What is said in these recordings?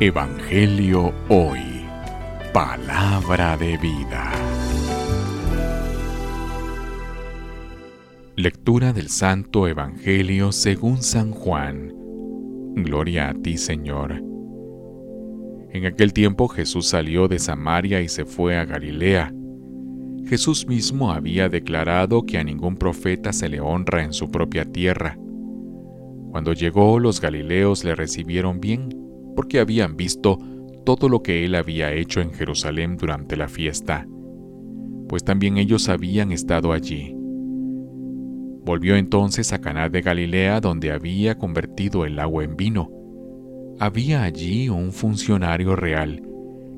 Evangelio Hoy. Palabra de vida. Lectura del Santo Evangelio según San Juan. Gloria a ti, Señor. En aquel tiempo Jesús salió de Samaria y se fue a Galilea. Jesús mismo había declarado que a ningún profeta se le honra en su propia tierra. Cuando llegó, los galileos le recibieron bien porque habían visto todo lo que él había hecho en Jerusalén durante la fiesta, pues también ellos habían estado allí. Volvió entonces a Caná de Galilea, donde había convertido el agua en vino. Había allí un funcionario real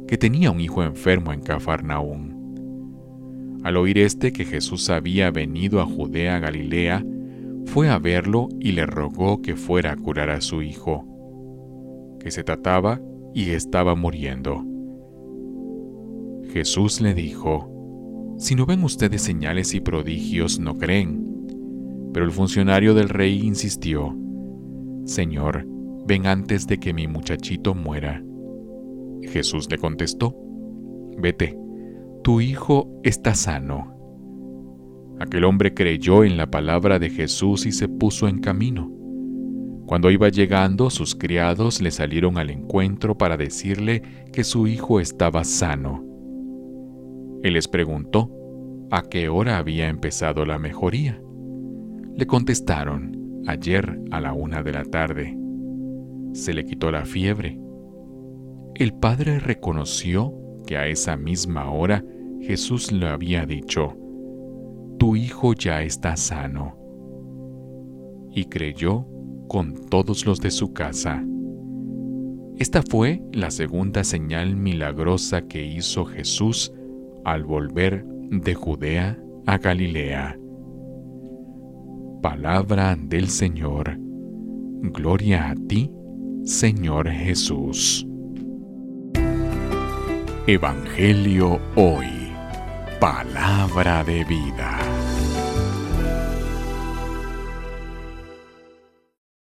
que tenía un hijo enfermo en Cafarnaún. Al oír este que Jesús había venido a Judea Galilea, fue a verlo y le rogó que fuera a curar a su hijo que se trataba y estaba muriendo. Jesús le dijo, Si no ven ustedes señales y prodigios, no creen. Pero el funcionario del rey insistió, Señor, ven antes de que mi muchachito muera. Jesús le contestó, Vete, tu hijo está sano. Aquel hombre creyó en la palabra de Jesús y se puso en camino. Cuando iba llegando, sus criados le salieron al encuentro para decirle que su hijo estaba sano. Él les preguntó a qué hora había empezado la mejoría. Le contestaron, ayer a la una de la tarde. Se le quitó la fiebre. El padre reconoció que a esa misma hora Jesús le había dicho, Tu hijo ya está sano. Y creyó con todos los de su casa. Esta fue la segunda señal milagrosa que hizo Jesús al volver de Judea a Galilea. Palabra del Señor. Gloria a ti, Señor Jesús. Evangelio hoy. Palabra de vida.